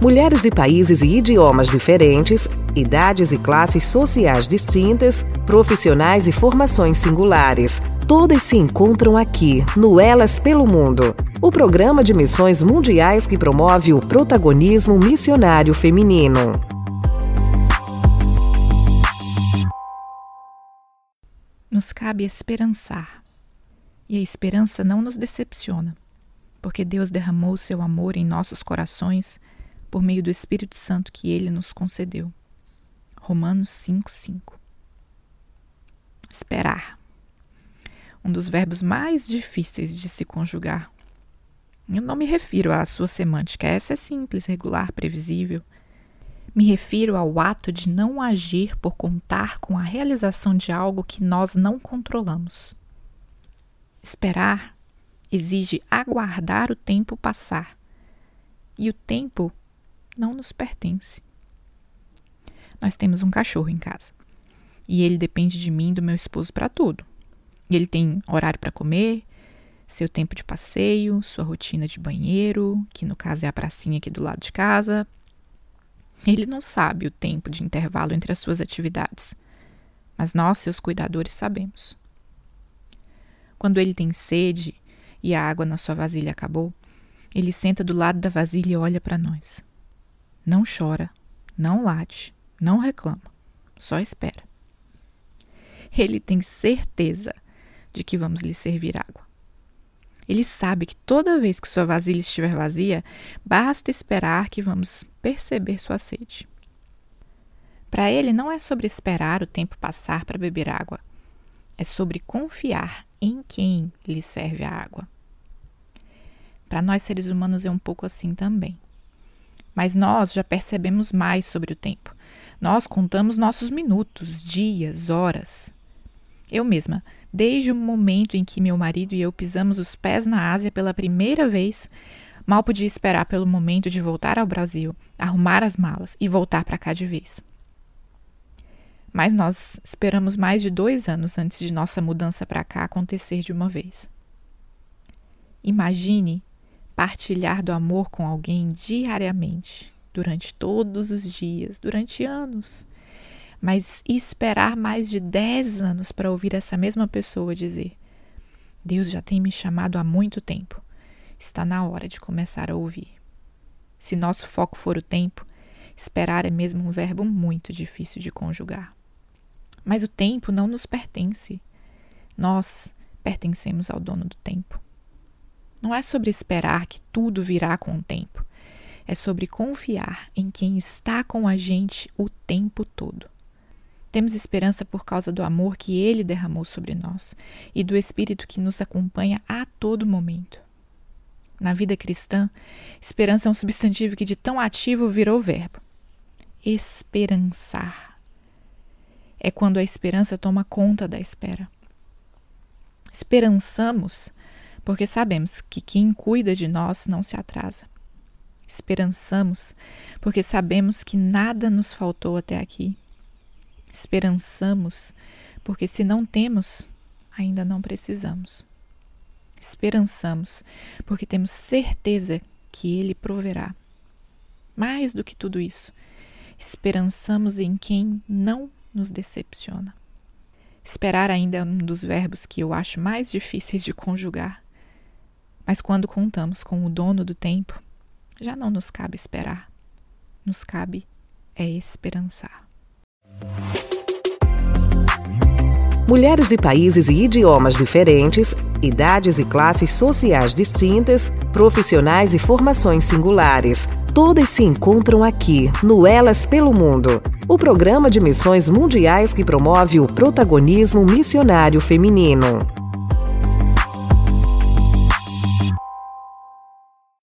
Mulheres de países e idiomas diferentes, idades e classes sociais distintas, profissionais e formações singulares. Todas se encontram aqui, no Elas pelo Mundo, o programa de missões mundiais que promove o protagonismo missionário feminino. Nos cabe esperançar. E a esperança não nos decepciona, porque Deus derramou seu amor em nossos corações por meio do Espírito Santo que ele nos concedeu. Romanos 5:5. Esperar. Um dos verbos mais difíceis de se conjugar. Eu não me refiro à sua semântica, essa é simples, regular, previsível. Me refiro ao ato de não agir por contar com a realização de algo que nós não controlamos. Esperar exige aguardar o tempo passar. E o tempo não nos pertence. Nós temos um cachorro em casa. E ele depende de mim e do meu esposo para tudo. Ele tem horário para comer, seu tempo de passeio, sua rotina de banheiro, que no caso é a pracinha aqui do lado de casa. Ele não sabe o tempo de intervalo entre as suas atividades, mas nós, seus cuidadores, sabemos. Quando ele tem sede e a água na sua vasilha acabou, ele senta do lado da vasilha e olha para nós. Não chora, não late, não reclama, só espera. Ele tem certeza de que vamos lhe servir água. Ele sabe que toda vez que sua vasilha estiver vazia, basta esperar que vamos perceber sua sede. Para ele, não é sobre esperar o tempo passar para beber água, é sobre confiar em quem lhe serve a água. Para nós seres humanos é um pouco assim também. Mas nós já percebemos mais sobre o tempo. Nós contamos nossos minutos, dias, horas. Eu mesma, desde o momento em que meu marido e eu pisamos os pés na Ásia pela primeira vez, mal podia esperar pelo momento de voltar ao Brasil, arrumar as malas e voltar para cá de vez. Mas nós esperamos mais de dois anos antes de nossa mudança para cá acontecer de uma vez. Imagine partilhar do amor com alguém diariamente, durante todos os dias, durante anos. Mas esperar mais de 10 anos para ouvir essa mesma pessoa dizer: Deus já tem me chamado há muito tempo. Está na hora de começar a ouvir. Se nosso foco for o tempo, esperar é mesmo um verbo muito difícil de conjugar. Mas o tempo não nos pertence. Nós pertencemos ao dono do tempo. Não é sobre esperar que tudo virá com o tempo. É sobre confiar em quem está com a gente o tempo todo. Temos esperança por causa do amor que Ele derramou sobre nós e do Espírito que nos acompanha a todo momento. Na vida cristã, esperança é um substantivo que de tão ativo virou verbo. Esperançar. É quando a esperança toma conta da espera. Esperançamos porque sabemos que quem cuida de nós não se atrasa. Esperançamos, porque sabemos que nada nos faltou até aqui. Esperançamos, porque se não temos, ainda não precisamos. Esperançamos, porque temos certeza que Ele proverá. Mais do que tudo isso, esperançamos em quem não nos decepciona. Esperar ainda é um dos verbos que eu acho mais difíceis de conjugar. Mas quando contamos com o dono do tempo, já não nos cabe esperar. Nos cabe é esperançar. Mulheres de países e idiomas diferentes, idades e classes sociais distintas, profissionais e formações singulares. Todas se encontram aqui, no Elas pelo Mundo, o programa de missões mundiais que promove o protagonismo missionário feminino.